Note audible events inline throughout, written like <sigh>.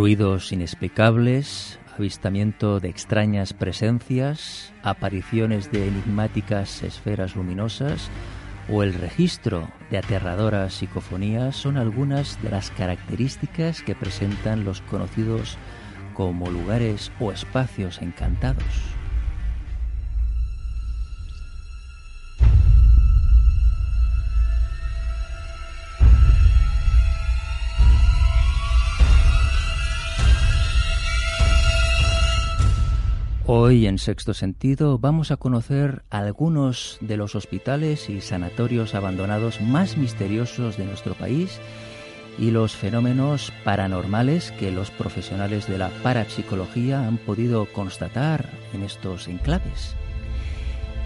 Ruidos inexplicables, avistamiento de extrañas presencias, apariciones de enigmáticas esferas luminosas o el registro de aterradoras psicofonías son algunas de las características que presentan los conocidos como lugares o espacios encantados. Hoy en Sexto Sentido vamos a conocer algunos de los hospitales y sanatorios abandonados más misteriosos de nuestro país y los fenómenos paranormales que los profesionales de la parapsicología han podido constatar en estos enclaves.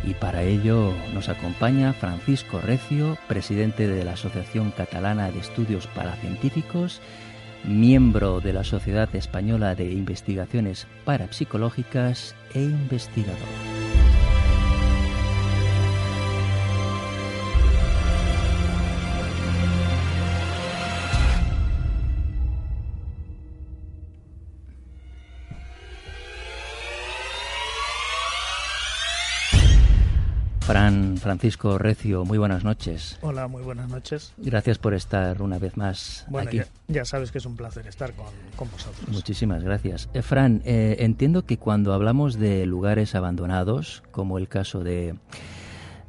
Y para ello nos acompaña Francisco Recio, presidente de la Asociación Catalana de Estudios Paracientíficos, miembro de la Sociedad Española de Investigaciones Parapsicológicas e investigador. Francisco Recio, muy buenas noches. Hola, muy buenas noches. Gracias por estar una vez más bueno, aquí. Ya, sabes que es un placer estar con, vosotros. Muchísimas gracias. Eh, Fran, eh, entiendo que cuando hablamos de lugares abandonados, como el caso de,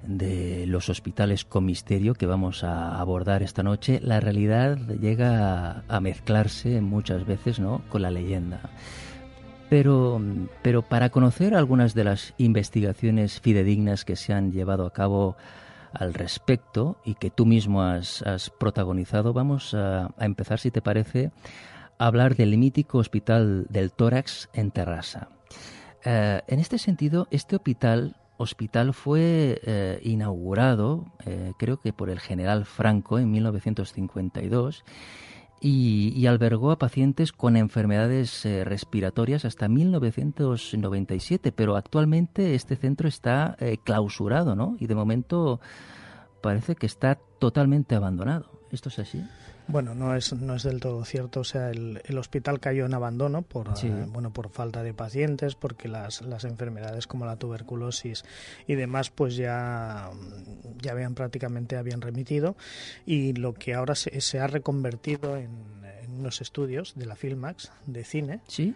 de los hospitales con misterio que vamos a abordar esta noche, la realidad llega a, a mezclarse muchas veces ¿no? con la leyenda. Pero, pero para conocer algunas de las investigaciones fidedignas que se han llevado a cabo al respecto y que tú mismo has, protagonizado, vamos a, empezar, si te parece, a hablar del mítico Hospital del Tórax en Terrassa. Eh, en este sentido, este hospital, hospital fue eh, inaugurado, eh, creo que por el general Franco en 1952 y, albergó a pacientes con enfermedades eh, respiratorias hasta 1997, pero actualmente este centro está eh, clausurado, ¿no? Y de momento parece que está totalmente abandonado. ¿Esto es así? Bueno, no es, no es del todo cierto. O sea, el, hospital cayó en abandono por, eh, bueno, por falta de pacientes, porque las, las enfermedades como la tuberculosis y demás, pues ya, ya habían prácticamente habían remitido. Y lo que ahora se, se ha reconvertido en, en, unos estudios de la Filmax de cine. Sí.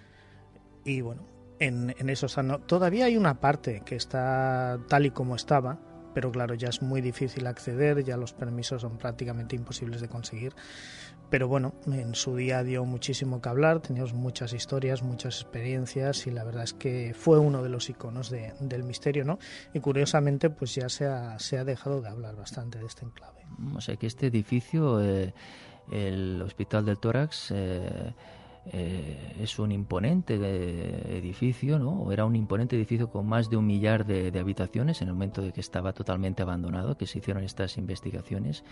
Y bueno, en, en eso, todavía hay una parte que está tal y como estaba, pero claro, ya es muy difícil acceder, ya los permisos son prácticamente imposibles de conseguir. Pero bueno, en su día dio muchísimo que hablar, teníamos muchas historias, muchas experiencias y la verdad es que fue uno de los iconos del misterio, ¿no? Y curiosamente, pues ya se ha, se ha dejado de hablar bastante de este enclave. O sea que este edificio, eh, el Hospital del Tórax, eh, eh, es un imponente edificio, ¿no? Era un imponente edificio con más de un millar de, habitaciones en el momento de que estaba totalmente abandonado, que se hicieron estas investigaciones.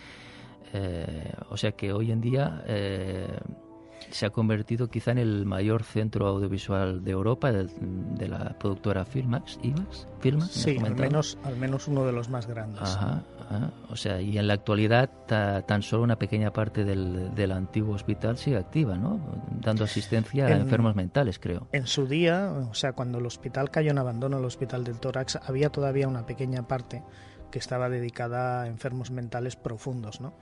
Eh, o sea que hoy en día eh, se ha convertido quizá en el mayor centro audiovisual de Europa de, la productora Filmax, IMAX, Filmax, sí, al menos, al menos uno de los más grandes. Ajá, O sea, y en la actualidad tan solo una pequeña parte del, del, antiguo hospital sigue activa, ¿no? Dando asistencia a enfermos mentales, creo. En su día, o sea, cuando el hospital cayó en abandono, el hospital del tórax, había todavía una pequeña parte que estaba dedicada a enfermos mentales profundos, ¿no?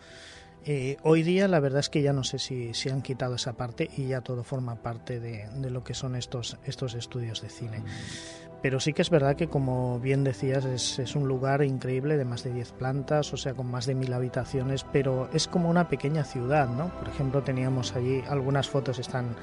Eh, hoy día la verdad es que ya no sé si, si han quitado esa parte y ya todo forma parte de, lo que son estos, estos estudios de cine. Pero sí que es verdad que, como bien decías, es, es, un lugar increíble de más de 10 plantas, o sea, con más de mil habitaciones, pero es como una pequeña ciudad, ¿no? Por ejemplo, teníamos allí, algunas fotos están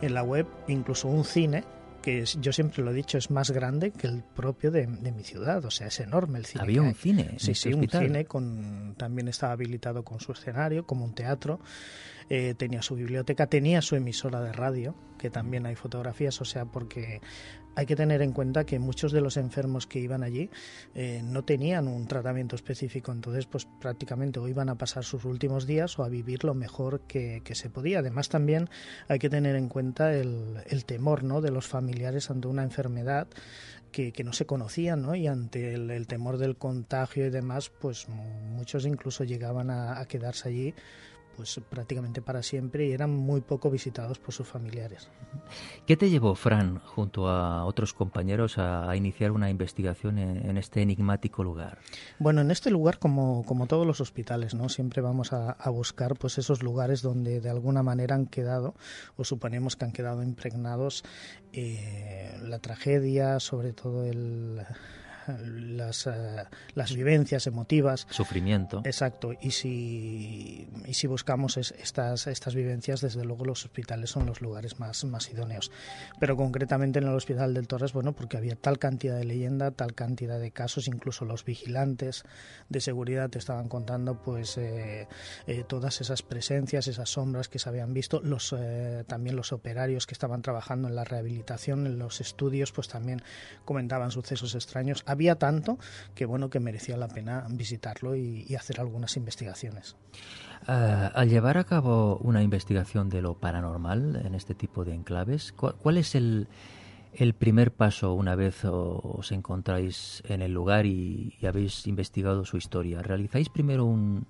en la web, incluso un cine que es, yo siempre lo he dicho, es más grande que el propio de, de mi ciudad, o sea, es enorme el cine. Había un cine. Sí, sí, un cine con, también estaba habilitado con su escenario, como un teatro, eh, tenía su biblioteca, tenía su emisora de radio, que también hay fotografías, o sea, porque hay que tener en cuenta que muchos de los enfermos que iban allí eh, no tenían un tratamiento específico, entonces pues prácticamente o iban a pasar sus últimos días o a vivir lo mejor que, se podía. Además también hay que tener en cuenta el, el temor ¿no? de los familiares ante una enfermedad que, no se conocían, ¿no? Y ante el, el, temor del contagio y demás, pues muchos incluso llegaban a, a quedarse allí pues prácticamente para siempre y eran muy poco visitados por sus familiares. ¿Qué te llevó, Fran, junto a otros compañeros, a, a iniciar una investigación en, en, este enigmático lugar? Bueno, en este lugar, como, como todos los hospitales, ¿no? Siempre vamos a, a, buscar pues esos lugares donde de alguna manera han quedado, o suponemos que han quedado impregnados, eh, la tragedia, sobre todo el las, uh, las vivencias emotivas. Sufrimiento. Exacto. Y si, y si buscamos es, estas, estas vivencias, desde luego los hospitales son los lugares más, más idóneos. Pero concretamente en el Hospital del Torres, bueno, porque había tal cantidad de leyenda, tal cantidad de casos, incluso los vigilantes de seguridad te estaban contando pues eh, eh, todas esas presencias, esas sombras que se habían visto, los, eh, también los operarios que estaban trabajando en la rehabilitación, en los estudios, pues también comentaban sucesos extraños había tanto que bueno que merecía la pena visitarlo y, hacer algunas investigaciones. Uh, al llevar a cabo una investigación de lo paranormal en este tipo de enclaves, ¿cuál, cuál es el, el, primer paso una vez os encontráis en el lugar y, y habéis investigado su historia? ¿Realizáis primero un,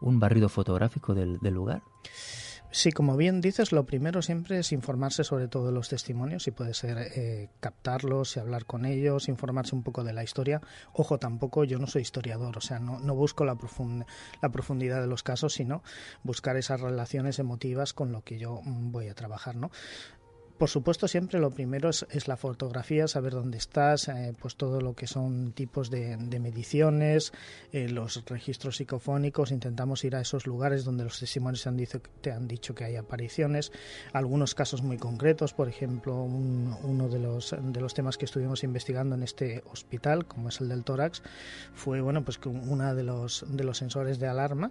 un barrido fotográfico del, del lugar? Sí, como bien dices, lo primero siempre es informarse sobre todo de los testimonios y puede ser eh, captarlos y hablar con ellos, informarse un poco de la historia. Ojo, tampoco yo no soy historiador, o sea, no, busco la, profund la profundidad de los casos, sino buscar esas relaciones emotivas con lo que yo voy a trabajar, ¿no? Por supuesto, siempre lo primero es, es la fotografía, saber dónde estás, eh, pues todo lo que son tipos de, de mediciones, eh, los registros psicofónicos. Intentamos ir a esos lugares donde los testimonios te han, dicho, te han dicho que hay apariciones. Algunos casos muy concretos, por ejemplo, un, uno de los, de los temas que estuvimos investigando en este hospital, como es el del tórax, fue bueno, pues que uno de los, de los sensores de alarma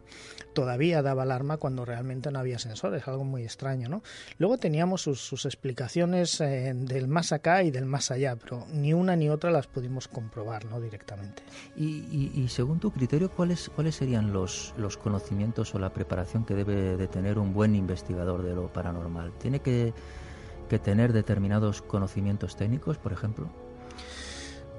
todavía daba alarma cuando realmente no había sensores, algo muy extraño. ¿no? Luego teníamos sus, sus explicaciones explicaciones eh, del más acá y del más allá, pero ni una ni otra las pudimos comprobar ¿no? directamente. Y, y, según tu criterio, ¿cuáles, cuáles serían los, los conocimientos o la preparación que debe de tener un buen investigador de lo paranormal? ¿Tiene que, que tener determinados conocimientos técnicos, por ejemplo?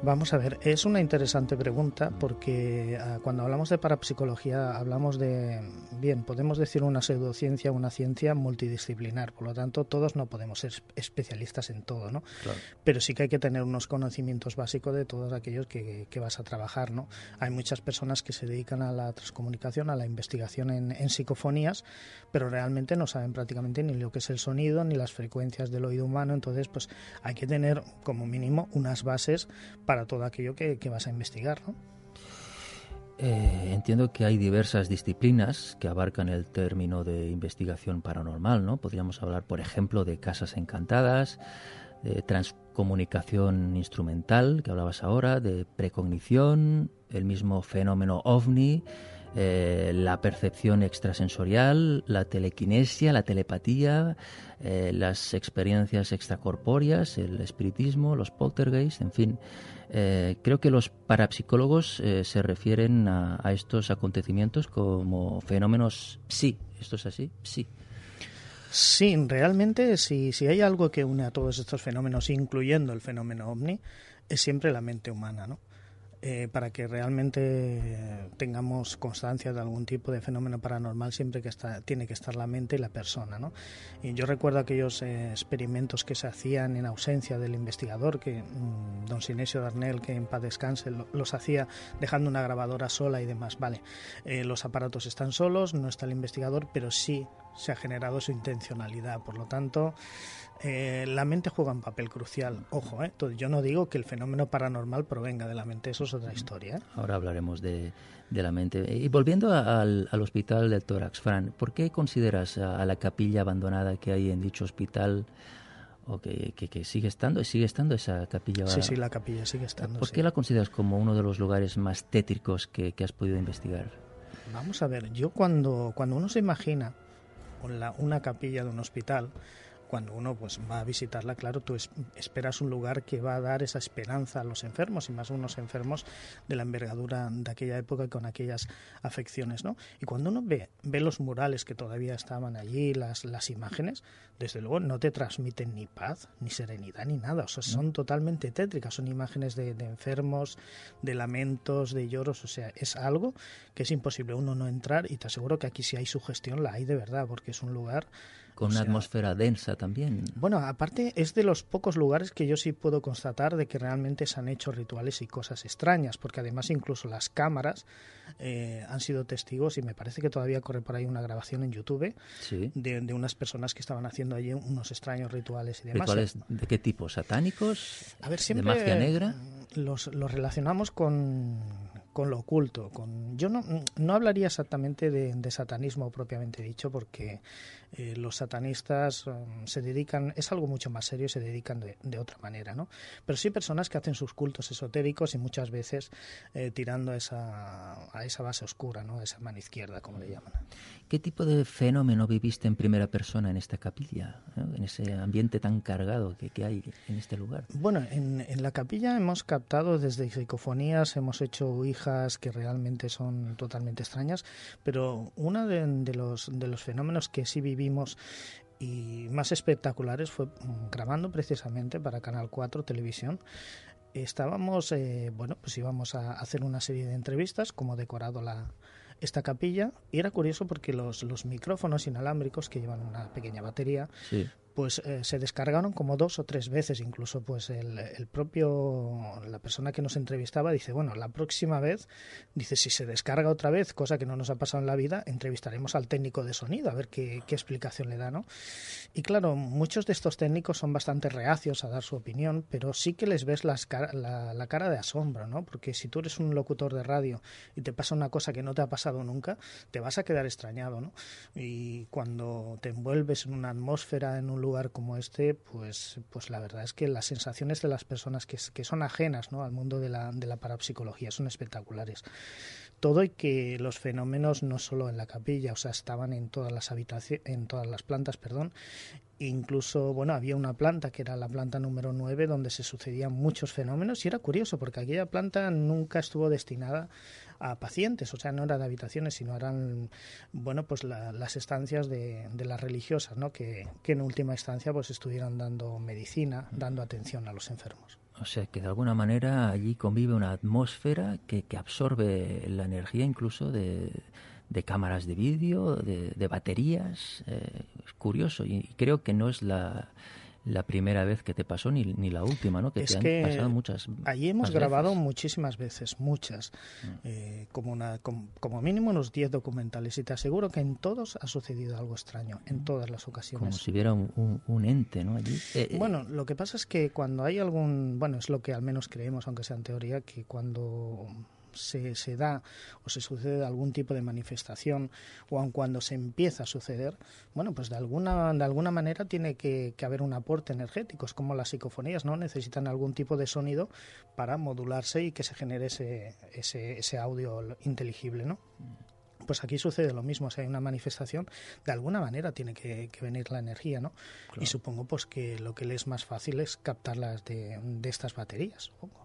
Vamos a ver, es una interesante pregunta porque uh, cuando hablamos de parapsicología hablamos de, bien, podemos decir una pseudociencia, una ciencia multidisciplinar, por lo tanto todos no podemos ser especialistas en todo, ¿no? Claro. Pero sí que hay que tener unos conocimientos básicos de todos aquellos que, que, vas a trabajar, ¿no? Hay muchas personas que se dedican a la transcomunicación, a la investigación en, en psicofonías, pero realmente no saben prácticamente ni lo que es el sonido ni las frecuencias del oído humano, entonces pues hay que tener como mínimo unas bases para para todo aquello que, que vas a investigar, ¿no? Eh, entiendo que hay diversas disciplinas que abarcan el término de investigación paranormal, ¿no? Podríamos hablar, por ejemplo, de casas encantadas, de transcomunicación instrumental, que hablabas ahora, de precognición, el mismo fenómeno ovni, eh, la percepción extrasensorial, la telequinesia, la telepatía, eh, las experiencias extracorpóreas, el espiritismo, los poltergeist, en fin. Eh, creo que los parapsicólogos eh, se refieren a, estos acontecimientos como fenómenos sí. ¿Esto es así? Sí. Sí, realmente si, si hay algo que une a todos estos fenómenos, incluyendo el fenómeno ovni, es siempre la mente humana, ¿no? Eh, para que realmente tengamos constancia de algún tipo de fenómeno paranormal siempre que está, tiene que estar la mente y la persona. ¿no? Y yo recuerdo aquellos eh, experimentos que se hacían en ausencia del investigador, que mm, don Sinesio Darnell, que en paz descanse, los hacía dejando una grabadora sola y demás. Vale, eh, los aparatos están solos, no está el investigador, pero sí se ha generado su intencionalidad. Por lo tanto, eh, la mente juega un papel crucial. Ojo, ¿eh? yo no digo que el fenómeno paranormal provenga de la mente, eso es otra historia. ¿eh? Ahora hablaremos de, la mente. Y volviendo al, hospital del tórax, Fran, ¿por qué consideras a, la capilla abandonada que hay en dicho hospital? o que, sigue estando sigue estando esa capilla sí sí la capilla sigue estando ¿por qué la consideras como uno de los lugares más tétricos que, has podido investigar vamos a ver yo cuando cuando uno se imagina una capilla de un hospital cuando uno pues va a visitarla, claro, tú esperas un lugar que va a dar esa esperanza a los enfermos y más unos enfermos de la envergadura de aquella época con aquellas afecciones, ¿no? Y cuando uno ve, ve los murales que todavía estaban allí, las, las imágenes, desde luego no te transmiten ni paz, ni serenidad, ni nada, o sea, son totalmente tétricas, son imágenes de, de enfermos, de lamentos, de lloros, o sea, es algo que es imposible uno no entrar y te aseguro que aquí si hay sugestión la hay de verdad, porque es un lugar con una atmósfera densa también. Bueno, aparte es de los pocos lugares que yo sí puedo constatar de que realmente se han hecho rituales y cosas extrañas, porque además incluso las cámaras eh, han sido testigos y me parece que todavía corre por ahí una grabación en YouTube de, unas personas que estaban haciendo allí unos extraños rituales y demás. ¿Rituales de qué tipo? ¿Satánicos? A ver, siempre ¿De magia negra? Los, los relacionamos con con lo oculto. Con, yo no, no hablaría exactamente de, satanismo propiamente dicho, porque eh, los satanistas um, se dedican, es algo mucho más serio, se dedican de, de, otra manera, ¿no? Pero sí personas que hacen sus cultos esotéricos y muchas veces eh, tirando a esa, a esa base oscura, ¿no? Esa mano izquierda, como le llaman. ¿Qué tipo de fenómeno viviste en primera persona en esta capilla, en ese ambiente tan cargado que, que, hay en este lugar? Bueno, en, en la capilla hemos captado desde psicofonías, hemos hecho hijas que realmente son totalmente extrañas, pero uno de, los, de los fenómenos que sí y más espectaculares fue mm, grabando precisamente para Canal 4 Televisión. Estábamos, eh, bueno, pues íbamos a hacer una serie de entrevistas como decorado la, esta capilla y era curioso porque los, los micrófonos inalámbricos que llevan una pequeña batería pues eh, se descargaron como dos o tres veces. Incluso pues el, el, propio la persona que nos entrevistaba dice bueno la próxima vez dice si se descarga otra vez cosa que no nos ha pasado en la vida entrevistaremos al técnico de sonido a ver qué, qué explicación le da no y claro muchos de estos técnicos son bastante reacios a dar su opinión pero sí que les ves las la, la cara de asombro no porque si tú eres un locutor de radio y te pasa una cosa que no te ha pasado nunca te vas a quedar extrañado no y cuando te envuelves en una atmósfera en un lugar como este, pues, pues la verdad es que las sensaciones de las personas que, que son ajenas al mundo de la, de la parapsicología son espectaculares. Todo y que los fenómenos no solo en la capilla, o sea, estaban en todas las habitaciones, en todas las plantas, perdón, incluso, bueno, había una planta que era la planta número 9 donde se sucedían muchos fenómenos y era curioso porque aquella planta nunca estuvo destinada a pacientes, o sea, no era de habitaciones, sino eran, bueno, pues las estancias de, de, las religiosas, ¿no? Que, que en última instancia pues estuvieran dando medicina, dando atención a los enfermos. O sea, que de alguna manera allí convive una atmósfera que, que absorbe la energía incluso de, de cámaras de vídeo, de, de baterías. Eh, es curioso y creo que no es la, la primera vez que te pasó ni, ni la última, ¿no? Que te han pasado muchas. Allí hemos grabado muchísimas veces, muchas, mm. eh, como, una, como, mínimo unos 10 documentales y te aseguro que en todos ha sucedido algo extraño, en mm. todas las ocasiones. Como si hubiera un, un, ente, ¿no? Allí. Eh, eh, bueno, lo que pasa es que cuando hay algún, bueno, es lo que al menos creemos, aunque sea en teoría, que cuando se, se, da o se sucede algún tipo de manifestación o aun cuando se empieza a suceder, bueno, pues de alguna, de alguna manera tiene que, haber un aporte energético. Es como las psicofonías, ¿no? Necesitan algún tipo de sonido para modularse y que se genere ese, ese, ese audio inteligible, ¿no? pues aquí sucede lo mismo, si hay una manifestación, de alguna manera tiene que, venir la energía, ¿no? Y supongo pues que lo que le es más fácil es captarlas de, de estas baterías, supongo.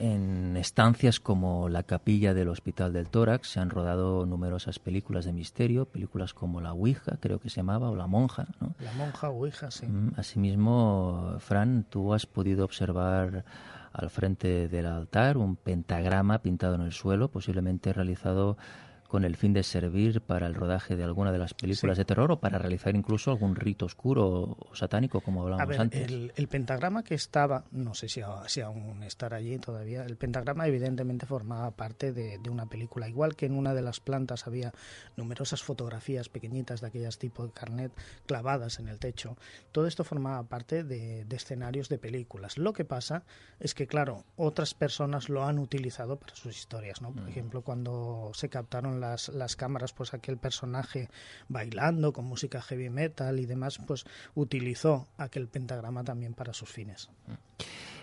En estancias como la capilla del Hospital del Tórax se han rodado numerosas películas de misterio, películas como La Ouija, creo que se llamaba, o La Monja. ¿no? La Monja Ouija, sí. Mm, asimismo, Fran, tú has podido observar al frente del altar, un pentagrama pintado en el suelo, posiblemente realizado con el fin de servir para el rodaje de alguna de las películas de terror o para realizar incluso algún rito oscuro o satánico, como hablábamos antes. El, pentagrama que estaba, no sé si, si, aún estará allí todavía, el pentagrama evidentemente formaba parte de, una película, igual que en una de las plantas había numerosas fotografías pequeñitas de aquellas tipo de carnet clavadas en el techo. Todo esto formaba parte de, de escenarios de películas. Lo que pasa es que, claro, otras personas lo han utilizado para sus historias, ¿no? Por mm. ejemplo, cuando se captaron las, las cámaras, pues aquel personaje bailando con música heavy metal y demás, pues utilizó aquel pentagrama también para sus fines.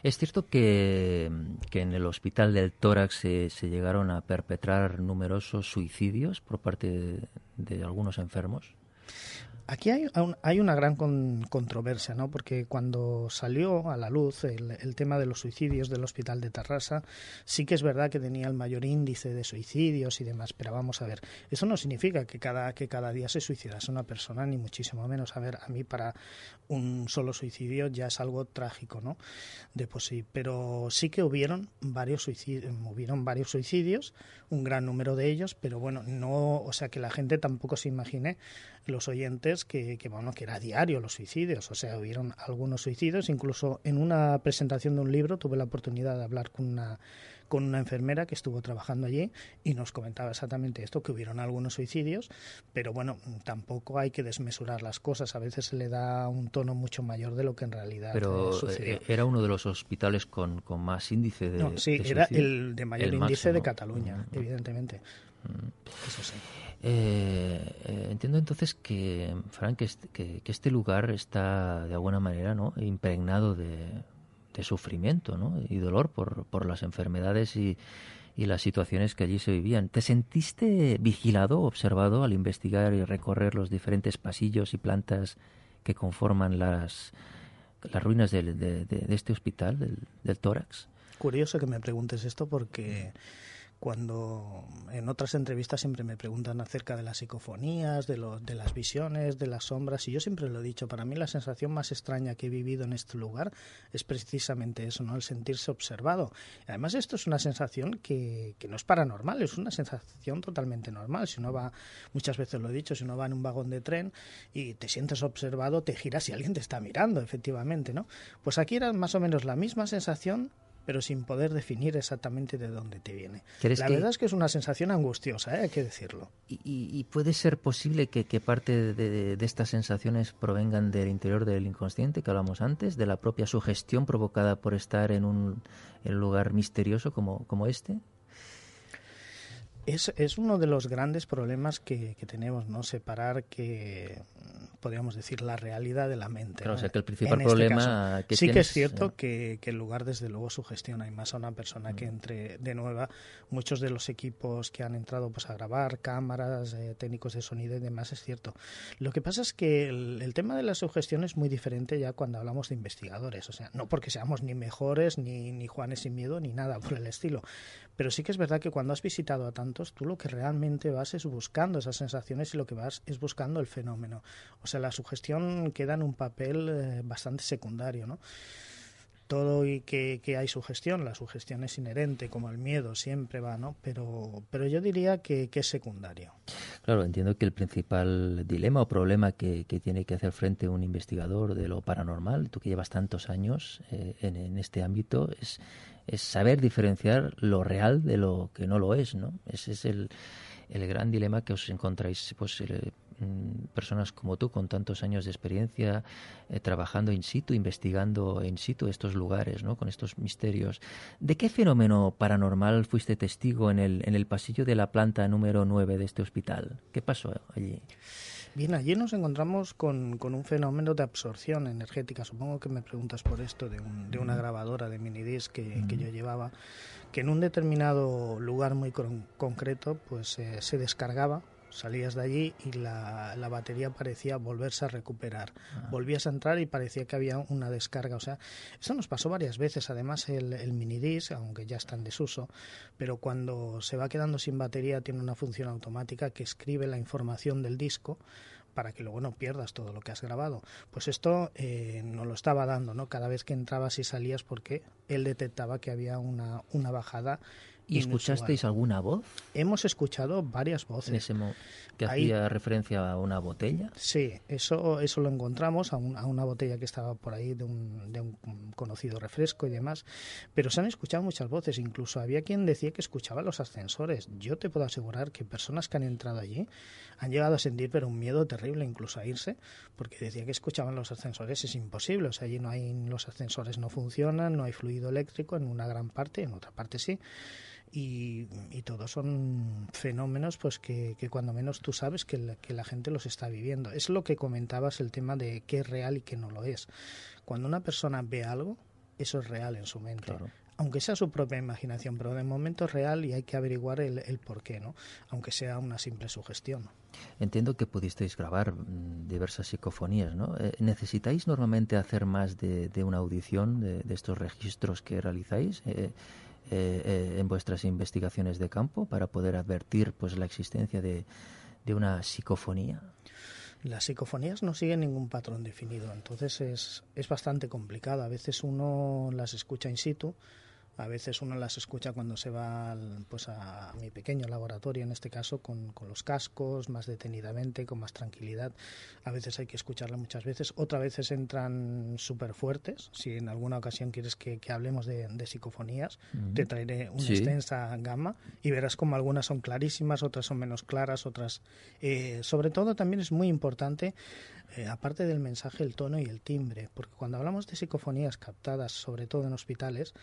Es cierto que, que en el hospital del tórax se, se, llegaron a perpetrar numerosos suicidios por parte de algunos enfermos. Aquí hay, hay una gran controversia, ¿no? Porque cuando salió a la luz el, tema de los suicidios del hospital de Tarrasa, sí que es verdad que tenía el mayor índice de suicidios y demás, pero vamos a ver, eso no significa que cada, que cada día se suicidase una persona, ni muchísimo menos. A ver, a mí para un solo suicidio ya es algo trágico, ¿no? De por sí, pero sí que hubieron varios suicidios, hubieron varios suicidios, un gran número de ellos, pero bueno, no, o sea, que la gente tampoco se imagine los oyentes que, que, bueno, que era diario los suicidios, o sea, hubieron algunos suicidios, incluso en una presentación de un libro tuve la oportunidad de hablar con una con una enfermera que estuvo trabajando allí y nos comentaba exactamente esto, que hubieron algunos suicidios, pero bueno, tampoco hay que desmesurar las cosas, a veces se le da un tono mucho mayor de lo que en realidad Pero eh, era uno de los hospitales con, con más índice de No, sí, era el de mayor índice de Cataluña, evidentemente. Eso sí. Eh, eh, entiendo entonces que, Frank, que, este lugar está de alguna manera ¿no? impregnado de, sufrimiento ¿no? y dolor por, por las enfermedades y, y, las situaciones que allí se vivían. ¿Te sentiste vigilado, observado al investigar y recorrer los diferentes pasillos y plantas que conforman las, las ruinas de, de, este hospital, del, del, tórax? Curioso que me preguntes esto porque cuando en otras entrevistas siempre me preguntan acerca de las psicofonías, de, de las visiones, de las sombras, y yo siempre lo he dicho, para mí la sensación más extraña que he vivido en este lugar es precisamente eso, ¿no? el sentirse observado. Además, esto es una sensación que, que no es paranormal, es una sensación totalmente normal. Si uno va, muchas veces lo he dicho, si uno va en un vagón de tren y te sientes observado, te giras y alguien te está mirando, efectivamente, ¿no? Pues aquí era más o menos la misma sensación, pero sin poder definir exactamente de dónde te viene. La verdad es que es una sensación angustiosa, ¿eh? hay que decirlo. ¿Y, puede ser posible que, parte de, estas sensaciones provengan del interior del inconsciente que hablamos antes, de la propia sugestión provocada por estar en un, lugar misterioso como, como este? Es, es, uno de los grandes problemas que, que tenemos, ¿no? Separar que podríamos decir, la realidad de la mente. Claro, o sea que el principal este problema que Sí que es cierto eh, que, el lugar, desde luego, sugestiona y más a una persona que mm. entre de nueva. Muchos de los equipos que han entrado pues, a grabar, cámaras, eh, técnicos de sonido y demás, es cierto. Lo que pasa es que el, tema de la sugestión es muy diferente ya cuando hablamos de investigadores. O sea, no porque seamos ni mejores, ni, ni Juanes sin miedo, ni nada por el estilo. Pero sí que es verdad que cuando has visitado a tantos, tú lo que realmente vas es buscando esas sensaciones y lo que vas es buscando el fenómeno. O sea, la sugestión queda en un papel eh, bastante secundario, ¿no? todo y que, hay sugestión, la sugestión es inherente, como el miedo siempre va, ¿no? Pero, pero yo diría que, es secundario. Claro, entiendo que el principal dilema o problema que, tiene que hacer frente un investigador de lo paranormal, tú que llevas tantos años eh, en, este ámbito, es, es saber diferenciar lo real de lo que no lo es, ¿no? Ese es el, el gran dilema que os encontráis, pues, eh, Mm, personas como tú con tantos años de experiencia eh, trabajando in situ, investigando in situ estos lugares, ¿no? con estos misterios. ¿De qué fenómeno paranormal fuiste testigo en el, en el pasillo de la planta número 9 de este hospital? ¿Qué pasó allí? Bien, allí nos encontramos con, con, un fenómeno de absorción energética. Supongo que me preguntas por esto de, de una grabadora de minidisc que, que, yo llevaba, que en un determinado lugar muy concreto pues eh, se descargaba salías de allí y la, la batería parecía volverse a recuperar. Ah. Volvías a entrar y parecía que había una descarga. O sea, eso nos pasó varias veces. Además, el, el minidisc, aunque ya está en desuso, pero cuando se va quedando sin batería tiene una función automática que escribe la información del disco para que luego no pierdas todo lo que has grabado. Pues esto eh, nos lo estaba dando, ¿no? Cada vez que entrabas y salías porque él detectaba que había una, una bajada ¿Y escuchasteis alguna voz? Hemos escuchado varias voces. que hacía referencia a una botella. Sí, eso, eso lo encontramos, a, a, una botella que estaba por ahí de un, de un conocido refresco y demás. Pero se han escuchado muchas voces, incluso había quien decía que escuchaba los ascensores. Yo te puedo asegurar que personas que han entrado allí han llegado a sentir pero un miedo terrible incluso a irse, porque decía que escuchaban los ascensores. Es imposible, o sea, allí no hay, los ascensores no funcionan, no hay fluido eléctrico en una gran parte, en otra parte sí y, y todos son fenómenos pues que, que, cuando menos tú sabes que la, que la gente los está viviendo. Es lo que comentabas el tema de qué es real y qué no lo es. Cuando una persona ve algo, eso es real en su mente. Claro aunque sea su propia imaginación, pero de momento es real y hay que averiguar el, el por qué, ¿no? aunque sea una simple sugestión. Entiendo que pudisteis grabar diversas psicofonías, ¿no? Eh, ¿Necesitáis normalmente hacer más de, de una audición de, de, estos registros que realizáis? Eh, eh, en vuestras investigaciones de campo para poder advertir pues la existencia de, de una psicofonía? Las psicofonías no siguen ningún patrón definido, entonces es, es bastante complicado. A veces uno las escucha in situ, a veces uno las escucha cuando se va al, pues a, mi pequeño laboratorio, en este caso, con, con, los cascos, más detenidamente, con más tranquilidad. A veces hay que escucharla muchas veces. Otras veces entran súper fuertes. Si en alguna ocasión quieres que, que hablemos de, de psicofonías, uh -huh. te traeré una sí. extensa gama y verás como algunas son clarísimas, otras son menos claras, otras... Eh, sobre todo también es muy importante eh, aparte del mensaje, el tono y el timbre, porque cuando hablamos de psicofonías captadas, sobre todo en hospitales,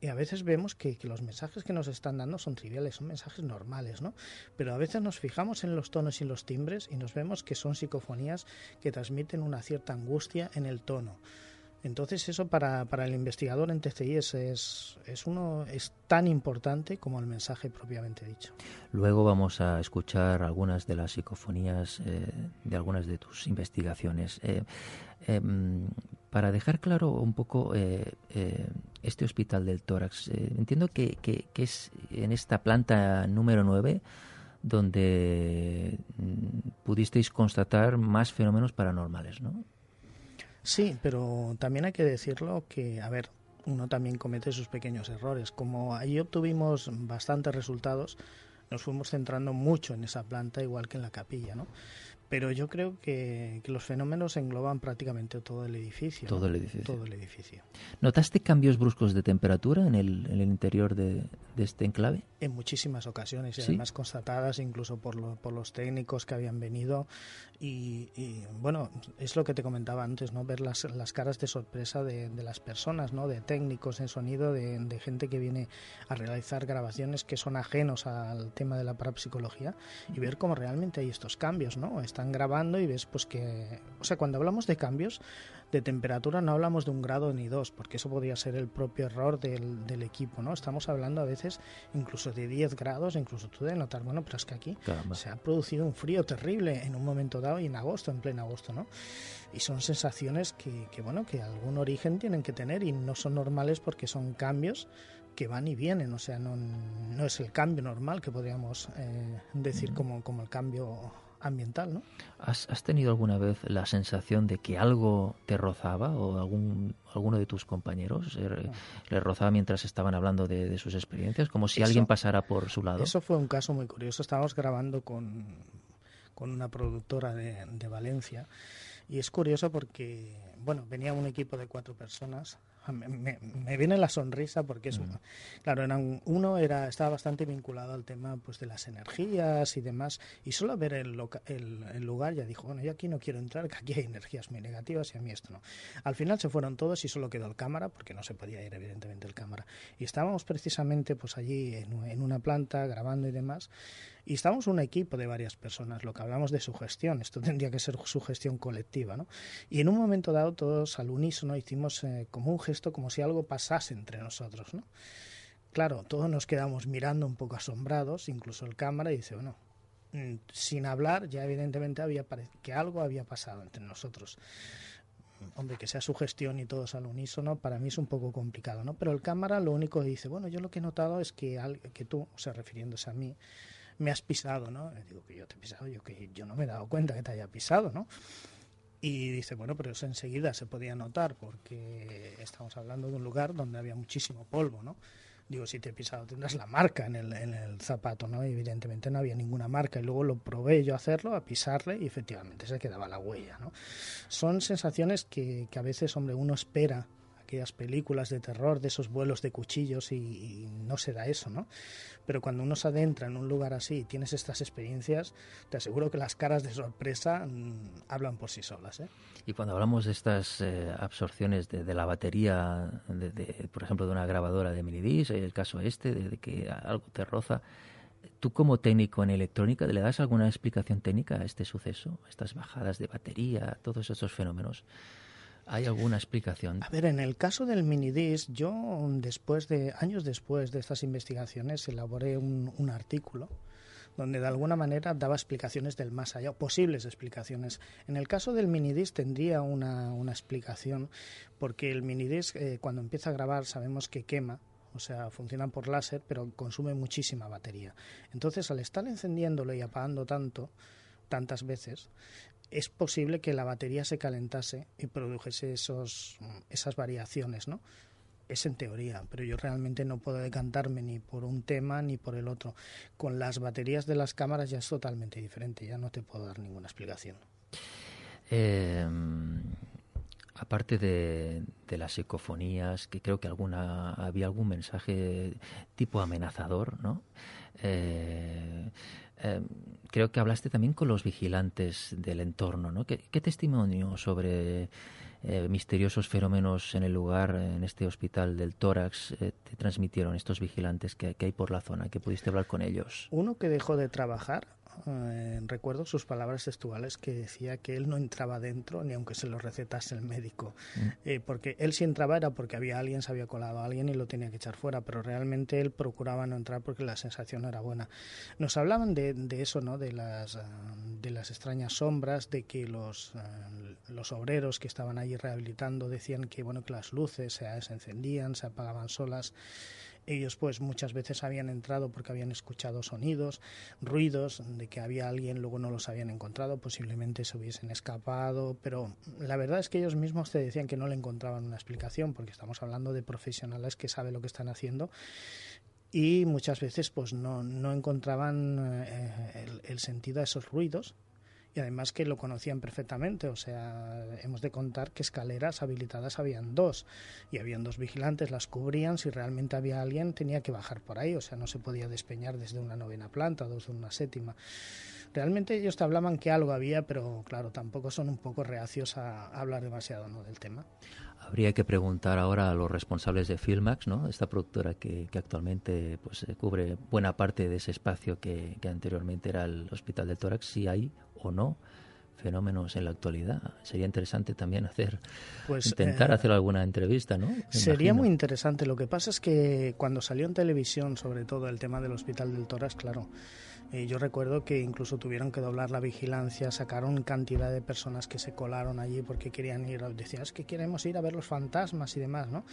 y a veces vemos que, los mensajes que nos están dando son triviales, son mensajes normales, ¿no? Pero a veces nos fijamos en los tonos y los timbres y nos vemos que son psicofonías que transmiten una cierta angustia en el tono. Entonces eso para, para el investigador en TCI es, es, es, uno, es tan importante como el mensaje propiamente dicho. Luego vamos a escuchar algunas de las psicofonías eh, de algunas de tus investigaciones. Eh, eh, para dejar claro un poco eh, eh, este hospital del tórax, eh, entiendo que, que, que, es en esta planta número 9 donde mm, pudisteis constatar más fenómenos paranormales, ¿no? Sí, pero también hay que decirlo que, a ver, uno también comete sus pequeños errores. Como ahí obtuvimos bastantes resultados, nos fuimos centrando mucho en esa planta, igual que en la capilla, ¿no? Pero yo creo que, que, los fenómenos engloban prácticamente todo el edificio. Todo el edificio. Todo el edificio. ¿Notaste cambios bruscos de temperatura en el, en el interior de, de, este enclave? En muchísimas ocasiones, y ¿Sí? además constatadas incluso por, lo, por, los técnicos que habían venido. Y, y, bueno, es lo que te comentaba antes, ¿no? Ver las, las caras de sorpresa de, de, las personas, ¿no? De técnicos en sonido, de, de gente que viene a realizar grabaciones que son ajenos al tema de la parapsicología y ver cómo realmente hay estos cambios, ¿no? Están grabando y ves pues que, o sea, cuando hablamos de cambios de temperatura no hablamos de un grado ni dos, porque eso podría ser el propio error del, del equipo, ¿no? Estamos hablando a veces incluso de 10 grados, incluso tú de notar, bueno, pero es que aquí Caramba. se ha producido un frío terrible en un momento dado y en agosto, en pleno agosto, ¿no? Y son sensaciones que, que bueno, que algún origen tienen que tener y no son normales porque son cambios que van y vienen, o sea, no, no es el cambio normal que podríamos eh, decir como, como el cambio ambiental, ¿no? ¿Has, ¿Has, tenido alguna vez la sensación de que algo te rozaba o algún alguno de tus compañeros no. Eh, le rozaba mientras estaban hablando de, de sus experiencias, como si eso, alguien pasara por su lado? Eso fue un caso muy curioso. Estábamos grabando con, con una productora de, de Valencia y es curioso porque, bueno, venía un equipo de cuatro personas me, me, me, viene la sonrisa porque es, mm. claro, eran, uno era, estaba bastante vinculado al tema pues de las energías y demás, y solo ver el, loca, el, el, lugar ya dijo, bueno, yo aquí no quiero entrar, que aquí hay energías muy negativas y a mí esto no. Al final se fueron todos y solo quedó el cámara, porque no se podía ir evidentemente el cámara. Y estábamos precisamente pues allí en, en una planta grabando y demás, y estábamos un equipo de varias personas, lo que hablamos de sugestión, esto <laughs> tendría que ser sugestión colectiva, ¿no? Y en un momento dado todos al unísono hicimos eh, como un gesto como si algo pasase entre nosotros, ¿no? Claro, todos nos quedamos mirando un poco asombrados, incluso el cámara, y dice, bueno, mm, sin hablar, ya evidentemente había que algo había pasado entre nosotros. Hombre, que sea sugestión y todos al unísono, para mí es un poco complicado, ¿no? Pero el cámara lo único que dice, bueno, yo lo que he notado es que, que tú, o sea, refiriéndose a mí, me has pisado, ¿no? Le digo que yo te he pisado, yo que yo no me he dado cuenta que te haya pisado, ¿no? Y dice, bueno, pero eso enseguida se podía notar porque estamos hablando de un lugar donde había muchísimo polvo, ¿no? Digo, si te he pisado tendrás la marca en el, en el zapato, ¿no? Y evidentemente no había ninguna marca. Y luego lo probé yo a hacerlo, a pisarle, y efectivamente se quedaba la huella, ¿no? Son sensaciones que, que a veces, hombre, uno espera aquellas películas de terror, de esos vuelos de cuchillos y, no se da eso, ¿no? Pero cuando uno se adentra en un lugar así y tienes estas experiencias, te aseguro que las caras de sorpresa mm, hablan por sí solas, ¿eh? Y cuando hablamos de estas eh, absorciones de, la batería, de, por ejemplo, de una grabadora de minidis, el caso este, de, que algo te roza, ¿Tú como técnico en electrónica le das alguna explicación técnica a este suceso, a estas bajadas de batería, todos estos fenómenos? ¿Hay alguna explicación? A ver, en el caso del minidisc, yo después de años después de estas investigaciones elaboré un, artículo donde de alguna manera daba explicaciones del más allá, posibles explicaciones. En el caso del minidisc tendría una, explicación, porque el minidisc eh, cuando empieza a grabar sabemos que quema, o sea, funciona por láser, pero consume muchísima batería. Entonces, al estar encendiéndolo y apagando tanto, tantas veces, es posible que la batería se calentase y produjese esos, esas variaciones, ¿no? Es en teoría, pero yo realmente no puedo decantarme ni por un tema ni por el otro. Con las baterías de las cámaras ya es totalmente diferente, ya no te puedo dar ninguna explicación. Eh, aparte de, las psicofonías, que creo que alguna había algún mensaje tipo amenazador, ¿no? Eh, eh, creo que hablaste también con los vigilantes del entorno, ¿no? ¿Qué, testimonio sobre eh, misteriosos fenómenos en el lugar, en este hospital del tórax, te transmitieron estos vigilantes que, que, hay por la zona? que pudiste hablar con ellos? Uno que dejó de trabajar eh, recuerdo sus palabras textuales que decía que él no entraba dentro ni aunque se lo recetase el médico, mm. eh, porque él si entraba era porque había alguien, se había colado a alguien y lo tenía que echar fuera, pero realmente él procuraba no entrar porque la sensación era buena. Nos hablaban de, de eso, ¿no? De las, eh, de las extrañas sombras, de que los, los obreros que estaban allí rehabilitando decían que, bueno, que las luces se, se encendían, se apagaban solas. Ellos pues muchas veces habían entrado porque habían escuchado sonidos, ruidos, de que había alguien, luego no los habían encontrado, posiblemente se hubiesen escapado, pero la verdad es que ellos mismos te decían que no le encontraban una explicación, porque estamos hablando de profesionales que saben lo que están haciendo y muchas veces pues no, no encontraban eh, el, el, sentido a esos ruidos y además que lo conocían perfectamente. O sea, hemos de contar que escaleras habilitadas habían dos y habían dos vigilantes, las cubrían. Si realmente había alguien, tenía que bajar por ahí. O sea, no se podía despeñar desde una novena planta desde una séptima. Realmente ellos te hablaban que algo había, pero claro, tampoco son un poco reacios a hablar demasiado del tema. Habría que preguntar ahora a los responsables de Filmax, ¿no? esta productora que, actualmente pues, cubre buena parte de ese espacio que, que anteriormente era el Hospital del Tórax, si hay o no fenómenos en la actualidad. Sería interesante también hacer, pues, intentar eh, hacer alguna entrevista, ¿no? sería muy interesante. Lo que pasa es que cuando salió en televisión, sobre todo el tema del Hospital del Tórax, claro, eh, yo recuerdo que incluso tuvieron que doblar la vigilancia, sacaron cantidad de personas que se colaron allí porque querían ir, decían, es que queremos ir a ver los fantasmas y demás, ¿no?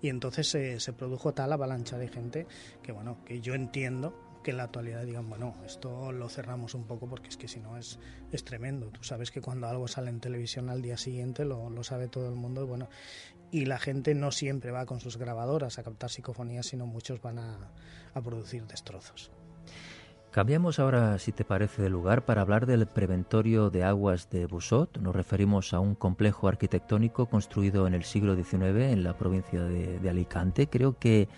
Y entonces se produjo tal avalancha de gente que, bueno, que yo entiendo que en la actualidad digan, bueno, esto lo cerramos un poco porque es que si no es, es tremendo. Tú sabes que cuando algo sale en televisión al día siguiente lo, lo sabe todo el mundo y bueno, y la gente no siempre va con sus grabadoras a captar psicofonías, sino muchos van a, a producir destrozos. Cambiamos ahora, si te parece, de lugar para hablar del preventorio de aguas de Busot. Nos referimos a un complejo arquitectónico construido en el siglo XIX en la provincia de, de Alicante. Creo que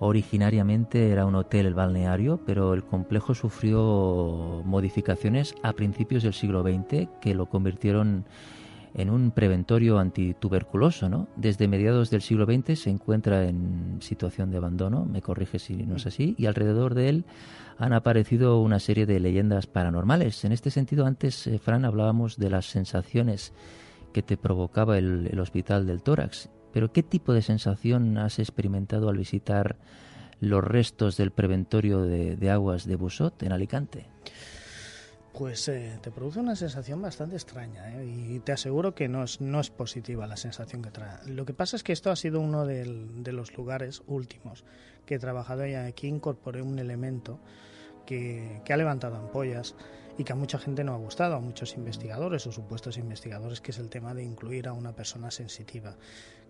Originariamente era un hotel balneario, pero el complejo sufrió modificaciones a principios del siglo XX que lo convirtieron en un preventorio antituberculoso. ¿no? Desde mediados del siglo XX se encuentra en situación de abandono, me corrige si no es así, y alrededor de él han aparecido una serie de leyendas paranormales. En este sentido, antes, eh, Fran, hablábamos de las sensaciones que te provocaba el, el hospital del tórax pero ¿qué tipo de sensación has experimentado al visitar los restos del preventorio de, aguas de Busot en Alicante? Pues eh, te produce una sensación bastante extraña ¿eh? y te aseguro que no es, no es positiva la sensación que trae. Lo que pasa es que esto ha sido uno de los lugares últimos que he trabajado y aquí incorporé un elemento que, que ha levantado ampollas y que a mucha gente no ha gustado, a muchos investigadores o supuestos investigadores, que es el tema de incluir a una persona sensitiva.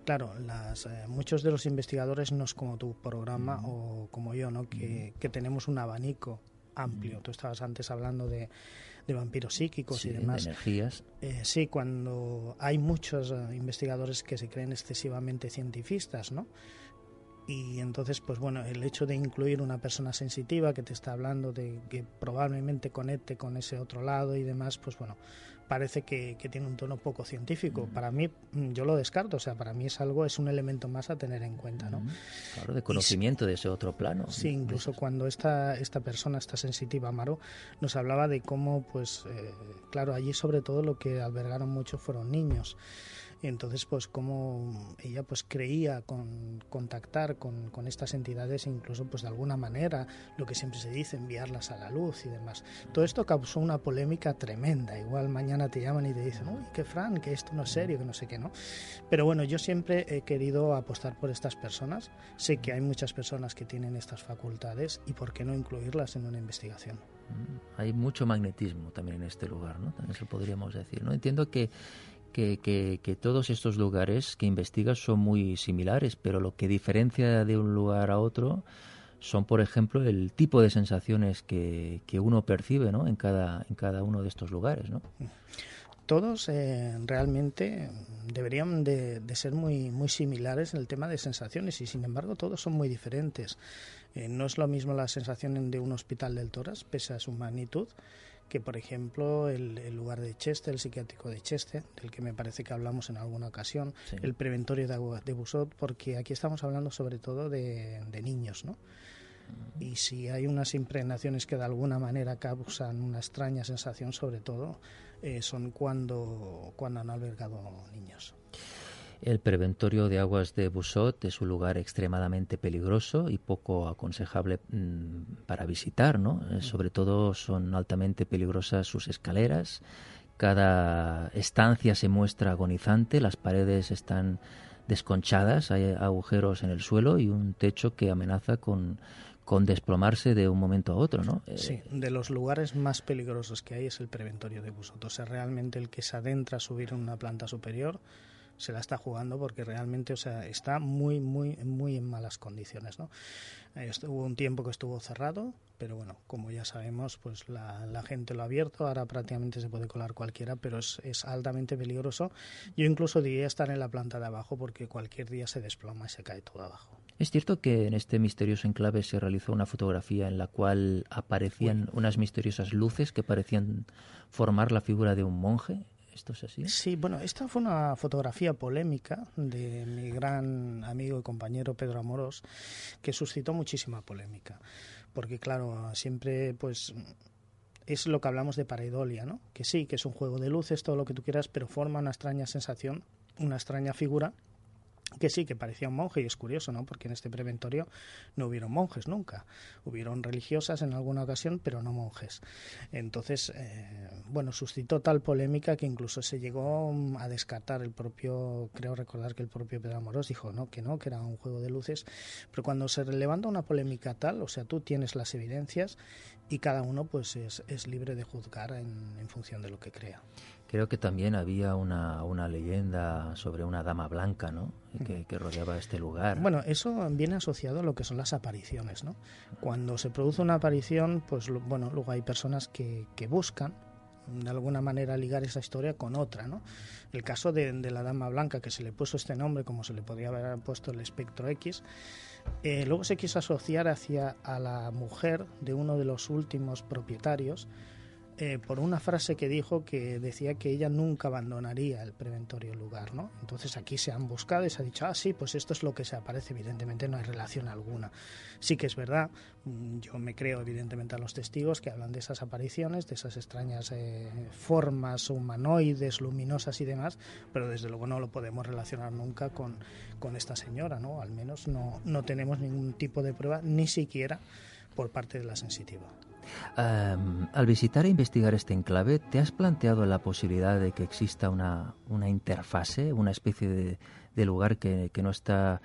Claro, las, eh, muchos de los investigadores no es como tu programa o como yo, ¿no? que, que tenemos un abanico amplio. Tú estabas antes hablando de, de vampiros psíquicos y demás. De energías. Eh, sí, cuando hay muchos eh, investigadores que se creen excesivamente cientifistas, ¿no? Y entonces, pues bueno, el hecho de incluir una persona sensitiva que te está hablando de que probablemente conecte con ese otro lado y demás, pues bueno, parece que, tiene un tono poco científico. Mm. Para mí, mm, yo lo descarto, o sea, para mí es algo, es un elemento más a tener en cuenta, ¿no? Mm. Claro, de conocimiento de ese otro plano. Sí, incluso cuando esta, esta persona, esta sensitiva, Amaro, nos hablaba de cómo, pues, eh, claro, allí sobre todo lo que albergaron mucho fueron niños. Entonces, pues como ella pues creía con contactar con, estas entidades, incluso pues de alguna manera, lo que siempre se dice, enviarlas a la luz y demás. Todo esto causó una polémica tremenda. Igual mañana te llaman y te dicen, uy, que Fran, que esto no es serio, que no sé qué, ¿no? Pero bueno, yo siempre he querido apostar por estas personas. Sé que hay muchas personas que tienen estas facultades y por qué no incluirlas en una investigación. Mm, hay mucho magnetismo también en este lugar, ¿no? También se podríamos decir, ¿no? Entiendo que que, todos estos lugares que investigas son muy similares, pero lo que diferencia de un lugar a otro son, por ejemplo, el tipo de sensaciones que, uno percibe ¿no? en, cada, en cada uno de estos lugares. ¿no? Todos eh, realmente deberían de, ser muy, muy similares en el tema de sensaciones y, sin embargo, todos son muy diferentes. Eh, no es lo mismo la sensación de un hospital del tórax, pese a su magnitud, que por ejemplo el, lugar de Chester, el psiquiátrico de Chester, del que me parece que hablamos en alguna ocasión, el preventorio de, de Busot, porque aquí estamos hablando sobre todo de, niños, ¿no? Mm. Y si hay unas impregnaciones que de alguna manera causan una extraña sensación, sobre todo, eh, son cuando, cuando han albergado niños. El preventorio de aguas de Busot es un lugar extremadamente peligroso y poco aconsejable mm, para visitar, ¿no? Eh, sobre todo son altamente peligrosas sus escaleras. Cada estancia se muestra agonizante, las paredes están desconchadas, hay agujeros en el suelo y un techo que amenaza con, con desplomarse de un momento a otro, ¿no? Eh, sí, de los lugares más peligrosos que hay es el preventorio de Busot. O sea, realmente el que se adentra a subir en una planta superior se la está jugando porque realmente, o sea, está muy, muy, muy en malas condiciones, ¿no? hubo un tiempo que estuvo cerrado, pero bueno, como ya sabemos, pues la, la, gente lo ha abierto, ahora prácticamente se puede colar cualquiera, pero es, es, altamente peligroso. Yo incluso diría estar en la planta de abajo porque cualquier día se desploma y se cae todo abajo. Es cierto que en este misterioso enclave se realizó una fotografía en la cual aparecían unas misteriosas luces que parecían formar la figura de un monje. ¿Esto es así? Sí, bueno, esta fue una fotografía polémica de mi gran amigo y compañero Pedro Amorós, que suscitó muchísima polémica. Porque, claro, siempre, pues es lo que hablamos de pareidolia, ¿no? Que sí, que es un juego de luces, todo lo que tú quieras, pero forma una extraña sensación, una extraña figura que sí, que parecía un monje y es curioso, ¿no? Porque en este preventorio no hubieron monjes nunca. Hubieron religiosas en alguna ocasión, pero no monjes. Entonces, eh, bueno, suscitó tal polémica que incluso se llegó a descartar el propio, creo recordar que el propio Pedro Amorós dijo, no, que no, que era un juego de luces. Pero cuando se levanta una polémica tal, o sea, tú tienes las evidencias y cada uno pues es, libre de juzgar en función de lo que crea. Creo que también había una, una leyenda sobre una dama blanca, ¿no? Que, que, rodeaba este lugar. Bueno, eso viene asociado a lo que son las apariciones, ¿no? Cuando se produce una aparición, pues bueno, luego hay personas que, que buscan de alguna manera ligar esa historia con otra, ¿no? El caso de, de, la dama blanca, que se le puso este nombre, como se le podría haber puesto el espectro X, eh, luego se quiso asociar hacia a la mujer de uno de los últimos propietarios, eh, por una frase que dijo que decía que ella nunca abandonaría el preventorio lugar, ¿no? Entonces aquí se han buscado y se ha dicho, ah, sí, pues esto es lo que se aparece, evidentemente no hay relación alguna. Sí que es verdad, mm, yo me creo evidentemente a los testigos que hablan de esas apariciones, de esas extrañas eh, formas humanoides, luminosas y demás, pero desde luego no lo podemos relacionar nunca con, con esta señora, ¿no? Al menos no, no tenemos ningún tipo de prueba, ni siquiera por parte de la sensitiva al visitar e investigar este enclave, ¿te has planteado la posibilidad de que exista una, una interfase, una especie de, lugar que, que, no está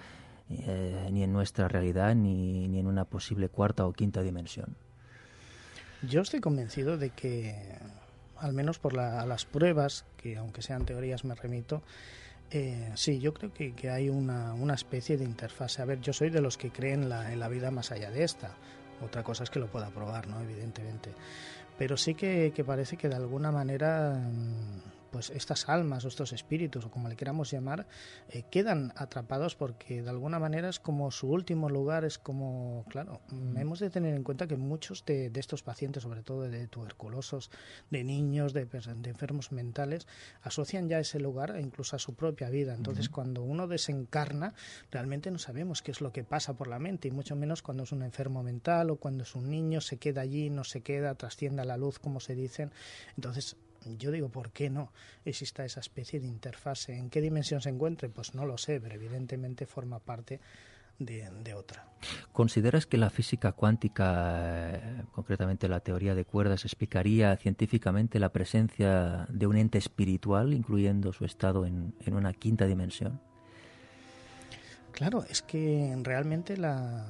eh, ni en nuestra realidad ni, ni, en una posible cuarta o quinta dimensión? Yo estoy convencido de que, al menos por las pruebas, que aunque sean teorías me remito, eh, sí, yo creo que, que hay una, una, especie de interfase. A ver, yo soy de los que creen la, en la vida más allá de esta. Otra cosa es que lo pueda probar, ¿no? Evidentemente. Pero sí que, parece que de alguna manera mm, pues estas almas o estos espíritus o como le queramos llamar eh, quedan atrapados porque de alguna manera es como su último lugar es como claro mm. hemos de tener en cuenta que muchos de, estos pacientes sobre todo de tuberculosos de niños de, enfermos mentales asocian ya ese lugar incluso a su propia vida. Entonces cuando uno desencarna realmente no sabemos qué es lo que pasa por la mente y mucho menos cuando es un enfermo mental o cuando es un niño se queda allí no se queda trasciende a la luz como se dicen. Entonces yo digo, ¿por qué no exista esa especie de interfase? ¿En qué dimensión se encuentre? Pues no lo sé, pero evidentemente forma parte de, otra. ¿Consideras que la física cuántica, concretamente la teoría de cuerdas, explicaría científicamente la presencia de un ente espiritual, incluyendo su estado en una quinta dimensión? Claro, es que realmente la,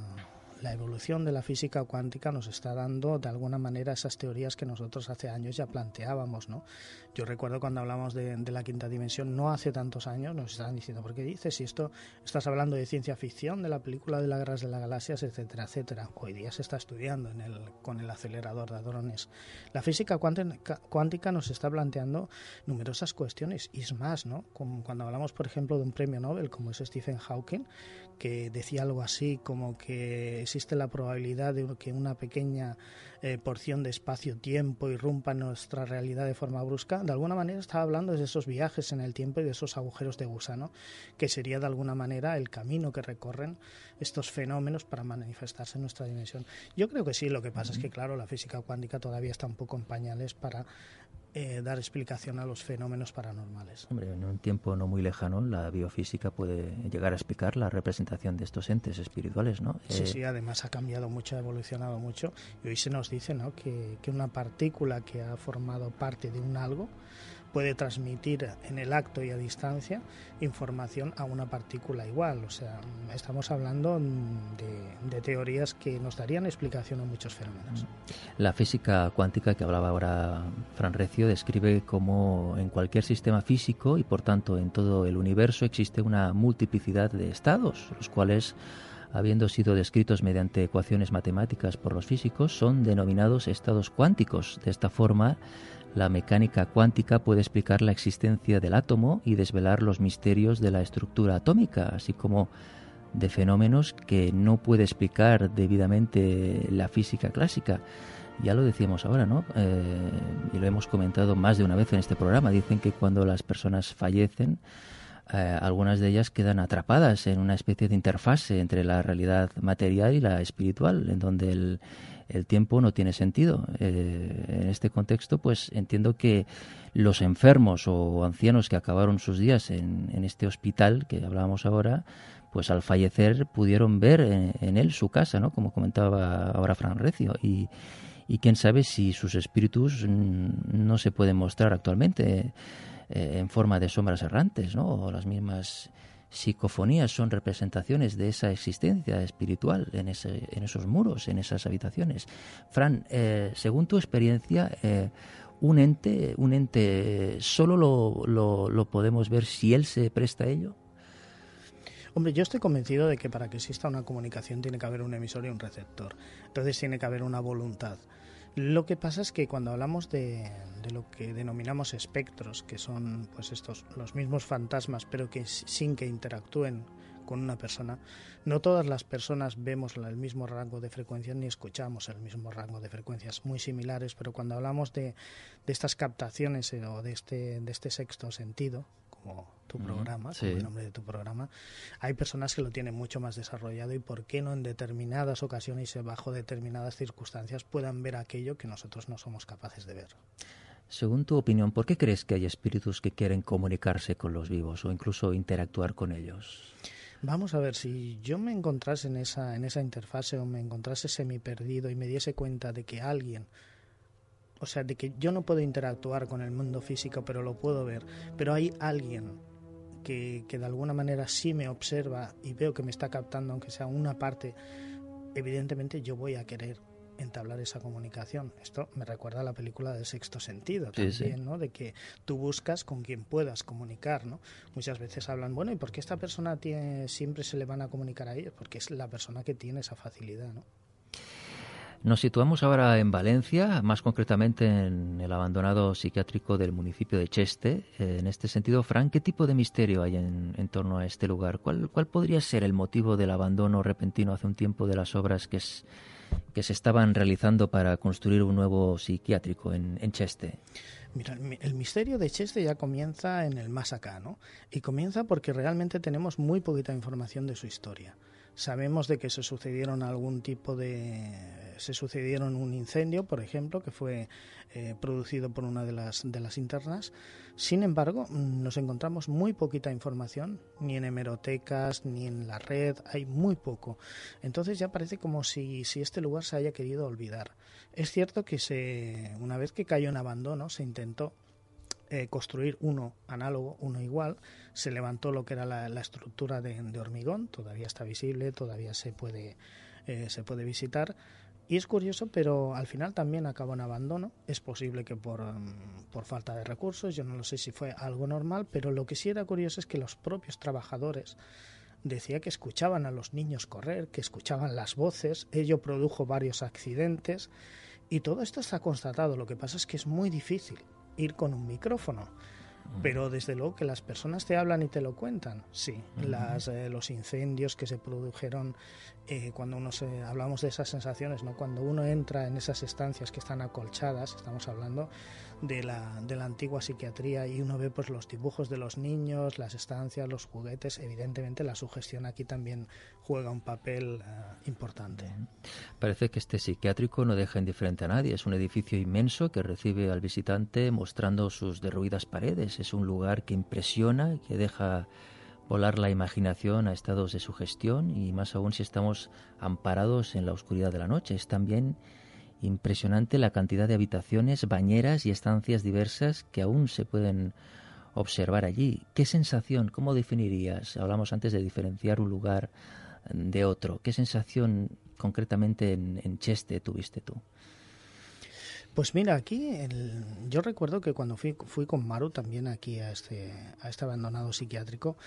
la evolución de la física cuántica nos está dando de alguna manera esas teorías que nosotros hace años ya planteábamos, ¿no? Yo recuerdo cuando hablamos de, la quinta dimensión, no hace tantos años, nos estaban diciendo, ¿por qué dices? Si esto estás hablando de ciencia ficción, de la película de las guerras de las galaxias, etcétera, etcétera. Hoy día se está estudiando con el acelerador de hadrones. La física cuántica nos está planteando numerosas cuestiones y es más, ¿no? Como cuando hablamos, por ejemplo, de un premio Nobel como es Stephen Hawking, que decía algo así como que existe la probabilidad de que una pequeña eh, porción de espacio-tiempo irrumpa en nuestra realidad de forma brusca, de alguna manera estaba hablando de esos viajes en el tiempo y de esos agujeros de gusano, que sería de alguna manera el camino que recorren estos fenómenos para manifestarse en nuestra dimensión. Yo creo que sí, lo que pasa es que, claro, la física cuántica todavía está un poco en pañales para eh, dar explicación a los fenómenos paranormales. Hombre, en un tiempo no muy lejano, la biofísica puede llegar a explicar la representación de estos entes espirituales, ¿no? Sí, eh, sí, además ha cambiado mucho, ha evolucionado mucho, y hoy se nos dice ¿no? que, que una partícula que ha formado parte de un algo, puede transmitir en el acto y a distancia información a una partícula igual. O sea, estamos hablando de, teorías que nos darían explicación a muchos fenómenos. La física cuántica que hablaba ahora Fran Recio describe cómo en cualquier sistema físico y por tanto en todo el universo existe una multiplicidad de estados, los cuales habiendo sido descritos mediante ecuaciones matemáticas por los físicos, son denominados estados cuánticos. De esta forma, la mecánica cuántica puede explicar la existencia del átomo y desvelar los misterios de la estructura atómica, así como de fenómenos que no puede explicar debidamente la física clásica. Ya lo decíamos ahora, ¿no? Eh, y lo hemos comentado más de una vez en este programa. Dicen que cuando las personas fallecen, eh, algunas de ellas quedan atrapadas en una especie de interfase entre la realidad material y la espiritual, en donde el, el tiempo no tiene sentido. Eh, en este contexto, pues entiendo que los enfermos o ancianos que acabaron sus días en, este hospital que hablábamos ahora, pues al fallecer pudieron ver en, él su casa, ¿no? Como comentaba ahora Fran Recio. Y, y quién sabe si sus espíritus no se pueden mostrar actualmente eh, en forma de sombras errantes, ¿no? O las mismas psicofonías son representaciones de esa existencia espiritual en, ese, en esos muros, en esas habitaciones. Fran, eh, según tu experiencia, eh, un ente, un ente solo lo, lo, lo, podemos ver si él se presta a ello. Hombre, yo estoy convencido de que para que exista una comunicación tiene que haber un emisor y un receptor. Entonces tiene que haber una voluntad. Lo que pasa es que cuando hablamos de, lo que denominamos espectros, que son pues estos los mismos fantasmas, pero que sin que interactúen con una persona, no todas las personas vemos el mismo rango de frecuencias ni escuchamos el mismo rango de frecuencias, muy similares, pero cuando hablamos de, de estas captaciones eh, o de este, de este sexto sentido, como tu programa, el nombre de tu programa, hay personas que lo tienen mucho más desarrollado y por qué no en determinadas ocasiones y bajo determinadas circunstancias puedan ver aquello que nosotros no somos capaces de ver. Según tu opinión, ¿por qué crees que hay espíritus que quieren comunicarse con los vivos o incluso interactuar con ellos? Vamos a ver, si yo me encontrase en esa, en esa interfase o me encontrase semi perdido y me diese cuenta de que alguien o sea, de que yo no puedo interactuar con el mundo físico, pero lo puedo ver. Pero hay alguien que, que de alguna manera sí me observa y veo que me está captando, aunque sea una parte, evidentemente yo voy a querer entablar esa comunicación. Esto me recuerda a la película del sexto sentido también, ¿no? De que tú buscas con quien puedas comunicar, ¿no? Muchas veces hablan, bueno, ¿y por qué esta persona tiene, siempre se le van a comunicar a ellos? Porque es la persona que tiene esa facilidad, ¿no? Nos situamos ahora en Valencia, más concretamente en el abandonado psiquiátrico del municipio de Cheste. En este sentido, Fran, ¿qué tipo de misterio hay en, torno a este lugar? ¿Cuál, ¿Cuál, podría ser el motivo del abandono repentino hace un tiempo de las obras que, que se estaban realizando para construir un nuevo psiquiátrico en, en Cheste? Mira, el misterio de Cheste ya comienza en el más acá, ¿no? Y comienza porque realmente tenemos muy poquita información de su historia. Sabemos de que se sucedieron algún tipo de se sucedieron un incendio, por ejemplo, que fue eh, producido por una de las de las internas. Sin embargo, nos encontramos muy poquita información, ni en hemerotecas, ni en la red, hay muy poco. Entonces ya parece como si, si este lugar se haya querido olvidar. Es cierto que se, una vez que cayó en abandono, se intentó eh, construir uno análogo, uno igual. Se levantó lo que era la, estructura de, hormigón, todavía está visible, todavía se puede, eh, se puede visitar. Y es curioso, pero al final también acabó en abandono. Es posible que por, mm, por falta de recursos, yo no lo sé si fue algo normal, pero lo que sí era curioso es que los propios trabajadores decía que escuchaban a los niños correr, que escuchaban las voces, ello produjo varios accidentes y todo esto está constatado. Lo que pasa es que es muy difícil ir con un micrófono. Pero desde luego que las personas te hablan y te lo cuentan, sí. Las, eh, los incendios que se produjeron eh, cuando uno se, hablamos de esas sensaciones, ¿no? Cuando uno entra en esas estancias que están acolchadas, estamos hablando de la, de la antigua psiquiatría y uno ve pues los dibujos de los niños, las estancias, los juguetes, evidentemente la sugestión aquí también juega un papel eh, importante. Parece que este psiquiátrico no deja indiferente a nadie, es un edificio inmenso que recibe al visitante mostrando sus derruidas paredes, es un lugar que impresiona, que deja volar la imaginación a estados de sugestión y más aún si estamos amparados en la oscuridad de la noche. Es también impresionante la cantidad de habitaciones, bañeras y estancias diversas que aún se pueden observar allí. ¿Qué sensación, cómo definirías? Hablamos antes de diferenciar un lugar de otro. ¿Qué sensación concretamente en, Cheste tuviste tú? Pues mira, aquí yo recuerdo que cuando fui, fui con Maru también aquí a este, a este abandonado psiquiátrico,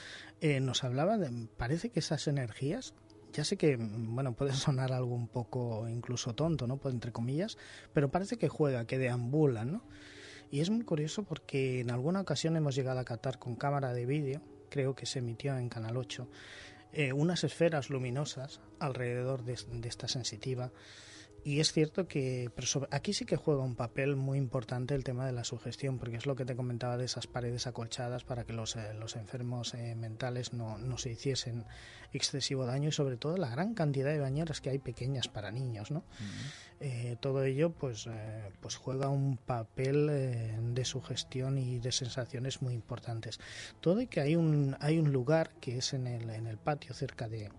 eh, nos hablaba de, parece que esas energías ya sé que, bueno, puede <laughs> sonar algo un poco incluso tonto, ¿no? Entre comillas, pero parece que juega, que deambula, ¿no? Y es muy curioso porque en alguna ocasión hemos llegado a captar con cámara de vídeo, creo que se emitió en Canal 8, eh, unas esferas luminosas alrededor de, de esta sensitiva y es cierto que pero aquí sí que juega un papel muy importante el tema de la sugestión, porque es lo que te comentaba de esas paredes acolchadas para que los, eh, los enfermos eh, mentales no, no, se hiciesen excesivo daño y sobre todo la gran cantidad de bañeras que hay pequeñas para niños. ¿no? Eh, todo ello pues, pues juega un papel de sugestión y de sensaciones muy importantes. Todo y que hay un, hay un lugar que es en el, en el patio cerca de,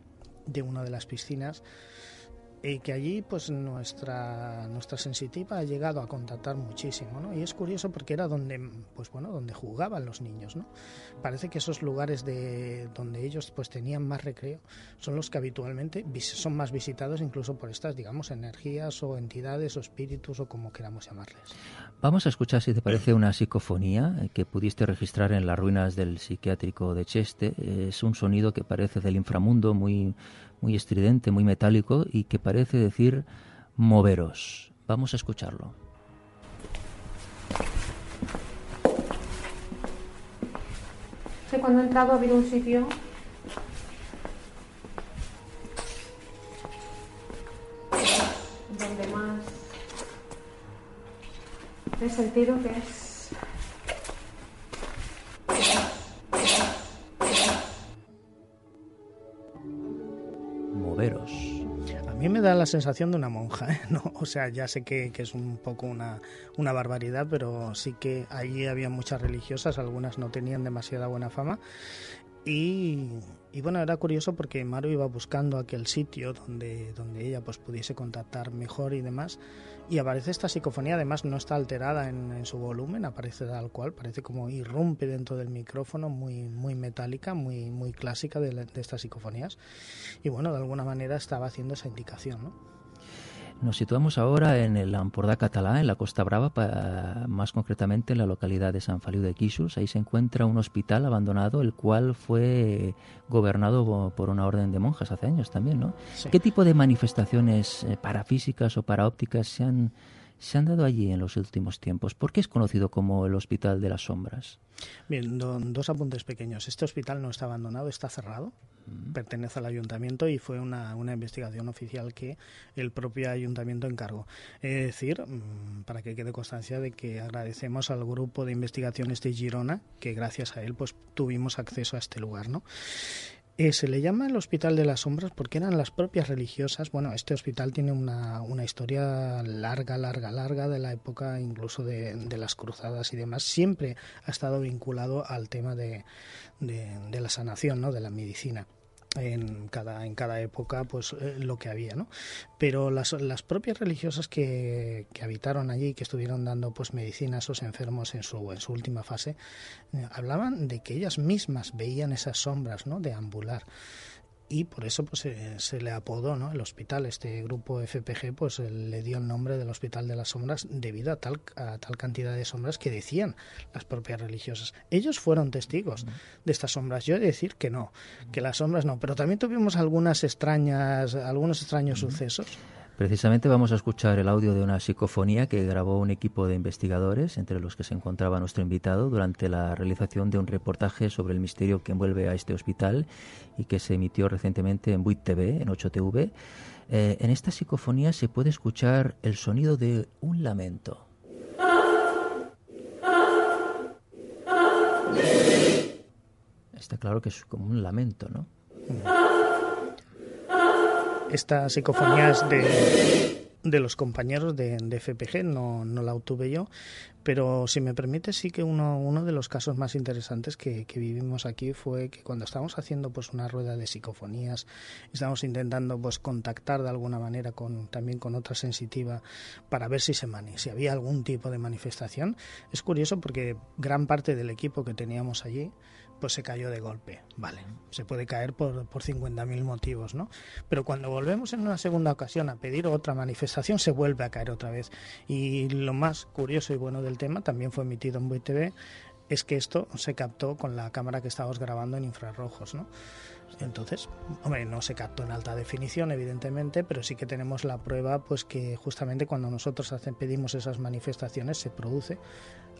de una de las piscinas y que allí pues nuestra nuestra sensitiva ha llegado a contactar muchísimo ¿no? y es curioso porque era donde pues bueno donde jugaban los niños ¿no? parece que esos lugares de donde ellos pues tenían más recreo son los que habitualmente son más visitados incluso por estas digamos energías o entidades o espíritus o como queramos llamarles vamos a escuchar si te parece una psicofonía que pudiste registrar en las ruinas del psiquiátrico de Cheste es un sonido que parece del inframundo muy muy estridente, muy metálico y que parece decir moveros. Vamos a escucharlo. Que cuando he entrado ha habido un sitio donde más he sentido que es me da la sensación de una monja, ¿eh? <laughs> ¿no? O sea, ya sé que, que es un poco una, una, barbaridad, pero sí que allí había muchas religiosas, algunas no tenían demasiada buena fama. Y, y, bueno, era curioso porque Maru iba buscando aquel sitio donde, donde ella pues pudiese contactar mejor y demás y aparece esta psicofonía, además no está alterada en, su volumen, aparece tal cual, parece como irrumpe dentro del micrófono, muy, muy metálica, muy, muy clásica de, estas psicofonías. Y bueno, de alguna manera estaba haciendo esa indicación, ¿no? Nos situamos ahora en el Ampordà catalá, en la Costa Brava, más concretamente en la localidad de San Feliu de Quixos. Ahí se encuentra un hospital abandonado, el cual fue gobernado por una orden de monjas hace años también, ¿no? ¿Qué tipo de manifestaciones eh, parafísicas o paraópticas se han se han dado allí en los últimos tiempos? ¿Por qué es conocido como el Hospital de las Sombras? Bien, dos apuntes pequeños. Este hospital no está abandonado, está cerrado, mm. pertenece al ayuntamiento y fue una, una, investigación oficial que el propio ayuntamiento encargó. Es decir, mm, para que quede constancia de que agradecemos al grupo de investigaciones de Girona, que gracias a él pues tuvimos acceso a este lugar, ¿no? Eh, se le llama el Hospital de las Sombras porque eran las propias religiosas. Bueno, este hospital tiene una, una historia larga, larga, larga de la época incluso de, de, las cruzadas y demás. Siempre ha estado vinculado al tema de, de, de la sanación, ¿no? de la medicina en cada, en cada época pues eh, lo que había, ¿no? Pero las, las propias religiosas que, que, habitaron allí, que estuvieron dando pues medicina a esos enfermos en su, en su última fase, eh, hablaban de que ellas mismas veían esas sombras, ¿no? De ambular y por eso pues se, le apodó ¿no? el hospital. Este grupo FPG pues le dio el nombre del hospital de las sombras debido a tal a tal cantidad de sombras que decían las propias religiosas. Ellos fueron testigos de estas sombras. Yo he de decir que no que las sombras no. Pero también tuvimos algunas extrañas algunos extraños sucesos Precisamente vamos a escuchar el audio de una psicofonía que grabó un equipo de investigadores, entre los que se encontraba nuestro invitado, durante la realización de un reportaje sobre el misterio que envuelve a este hospital y que se emitió recientemente en Buit TV, en 8TV. Eh, en esta psicofonía se puede escuchar el sonido de un lamento. Está claro que es como un lamento, ¿no? Esta psicofonía es de, de los compañeros de, de FPG, no, no, la obtuve yo, pero si me permite sí que uno, uno de los casos más interesantes que, que, vivimos aquí fue que cuando estábamos haciendo pues una rueda de psicofonías, estábamos intentando pues contactar de alguna manera con, también con otra sensitiva para ver si, se mani si había algún tipo de manifestación. Es curioso porque gran parte del equipo que teníamos allí pues se cayó de golpe. Vale, se puede caer por, por 50.000 motivos, ¿no? Pero cuando volvemos en una segunda ocasión a pedir otra manifestación, se vuelve a caer otra vez. Y lo más curioso y bueno del tema, también fue emitido en TV, es que esto se captó con la cámara que estábamos grabando en infrarrojos, ¿no? Entonces, hombre, no se captó en alta definición, evidentemente, pero sí que tenemos la prueba, pues que justamente cuando nosotros pedimos esas manifestaciones se produce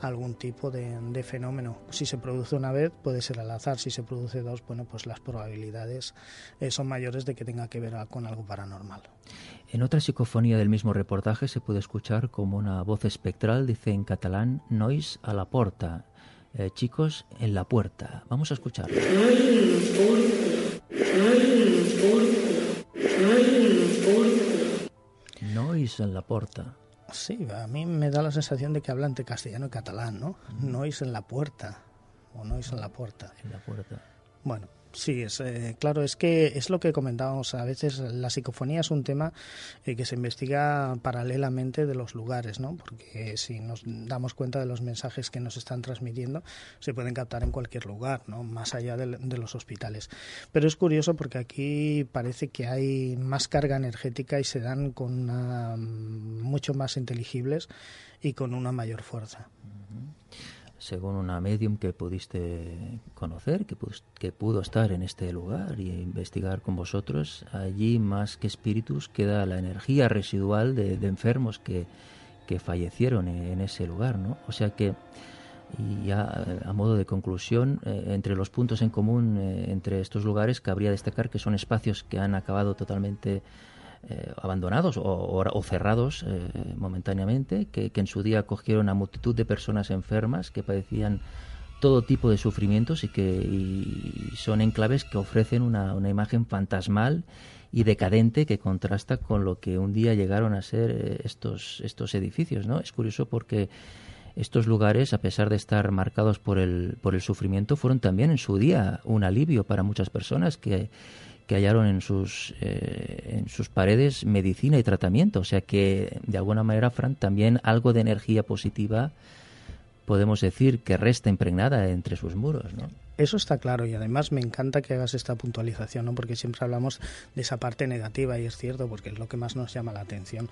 algún tipo de, fenómeno. Si se produce una vez, puede ser al azar. Si se produce dos, bueno, pues las probabilidades eh, son mayores de que tenga que ver con algo paranormal. En otra psicofonía del mismo reportaje se puede escuchar como una voz espectral dice en catalán Nois a la porta. Eh, chicos, en la puerta. Vamos a Nois en la puerta. Sí, a mí me da la sensación de que habla entre castellano y catalán, ¿no? No en la puerta, o no es en la puerta. En la puerta. Bueno, Sí, es, eh, claro, es que es lo que comentábamos. A veces la psicofonía es un tema eh, que se investiga paralelamente de los lugares, ¿no? Porque si nos damos cuenta de los mensajes que nos están transmitiendo, se pueden captar en cualquier lugar, ¿no? Más allá de, los hospitales. Pero es curioso porque aquí parece que hay más carga energética y se dan con mucho más inteligibles y con una mayor fuerza según una medium que pudiste conocer, que, que pudo estar en este lugar y investigar con vosotros, allí más que espíritus queda la energía residual de, enfermos que, fallecieron en, ese lugar, ¿no? O sea que, y ya a modo de conclusión, eh, entre los puntos en común eh, entre estos lugares cabría destacar que son espacios que han acabado totalmente eh, abandonados o, cerrados eh, momentáneamente, que, en su día acogieron a multitud de personas enfermas que padecían todo tipo de sufrimientos y que son enclaves que ofrecen una, imagen fantasmal y decadente que contrasta con lo que un día llegaron a ser eh, estos, estos edificios. ¿no? Es curioso porque estos lugares, a pesar de estar marcados por el, por el sufrimiento, fueron también en su día un alivio para muchas personas que que hallaron en sus, eh, en sus paredes medicina y tratamiento. O sea que, de alguna manera, Fran, también algo de energía positiva podemos decir que resta impregnada entre sus muros, ¿no? Eso está claro y además me encanta que hagas esta puntualización, ¿no? porque siempre hablamos de esa parte negativa y es cierto porque es lo que más nos llama la atención.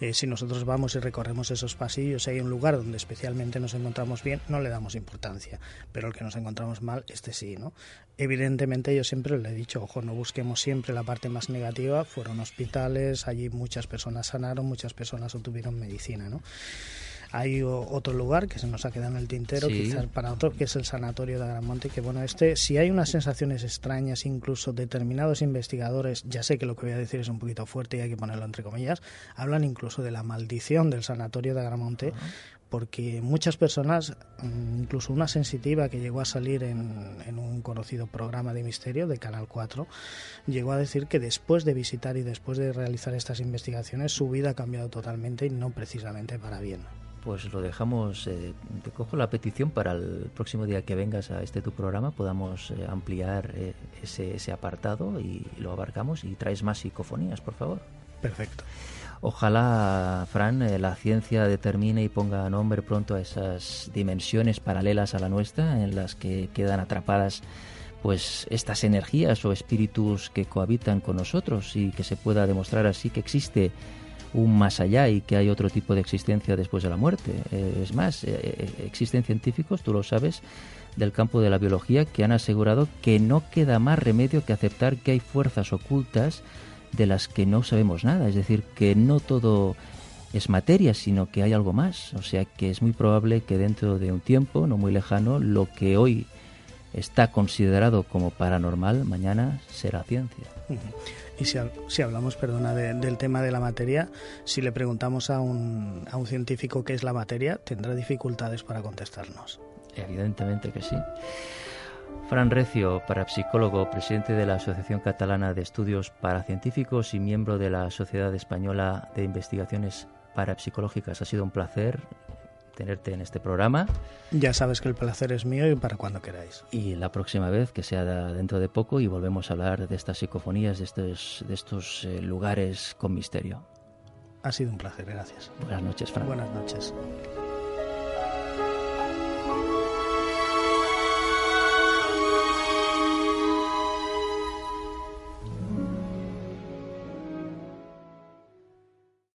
Eh, si nosotros vamos y recorremos esos pasillos y hay un lugar donde especialmente nos encontramos bien, no le damos importancia, pero el que nos encontramos mal, este sí. ¿no? Evidentemente yo siempre le he dicho, ojo, no busquemos siempre la parte más negativa, fueron hospitales, allí muchas personas sanaron, muchas personas obtuvieron medicina. ¿no? Hay otro lugar que se nos ha quedado en el tintero, quizás para otro, que es el Sanatorio de Agramonte, que bueno, este, si hay unas sensaciones extrañas, incluso determinados investigadores, ya sé que lo que voy a decir es un poquito fuerte y hay que ponerlo entre comillas, hablan incluso de la maldición del Sanatorio de Agramonte, porque muchas personas, mm, incluso una sensitiva que llegó a salir en, en, un conocido programa de misterio de Canal 4, llegó a decir que después de visitar y después de realizar estas investigaciones su vida ha cambiado totalmente y no precisamente para bien pues lo dejamos, eh, te cojo la petición para el próximo día que vengas a este tu programa podamos eh, ampliar eh, ese, ese, apartado y lo abarcamos y traes más psicofonías, por favor. Perfecto. Ojalá, Fran, la ciencia determine y ponga nombre pronto a esas dimensiones paralelas a la nuestra en las que quedan atrapadas pues estas energías o espíritus que cohabitan con nosotros y que se pueda demostrar así que existe un más allá y que hay otro tipo de existencia después de la muerte. Eh, es más, eh, eh, existen científicos, tú lo sabes, del campo de la biología que han asegurado que no queda más remedio que aceptar que hay fuerzas ocultas de las que no sabemos nada. Es decir, que no todo es materia, sino que hay algo más. O sea que es muy probable que dentro de un tiempo, no muy lejano, lo que hoy está considerado como paranormal, mañana será ciencia. Y si, hablamos, perdona, del tema de la materia, si le preguntamos a un, a un científico qué es la materia, tendrá dificultades para contestarnos. Evidentemente que sí. Fran Recio, parapsicólogo, presidente de la Asociación Catalana de Estudios Paracientíficos y miembro de la Sociedad Española de Investigaciones Parapsicológicas. Ha sido un placer tenerte en este programa. Ya sabes que el placer es mío y para cuando queráis. Y la próxima vez, que sea dentro de poco, y volvemos a hablar de estas psicofonías, de estos, de estos eh, lugares con misterio. Ha sido un placer, gracias. Buenas noches, Fran. Buenas noches.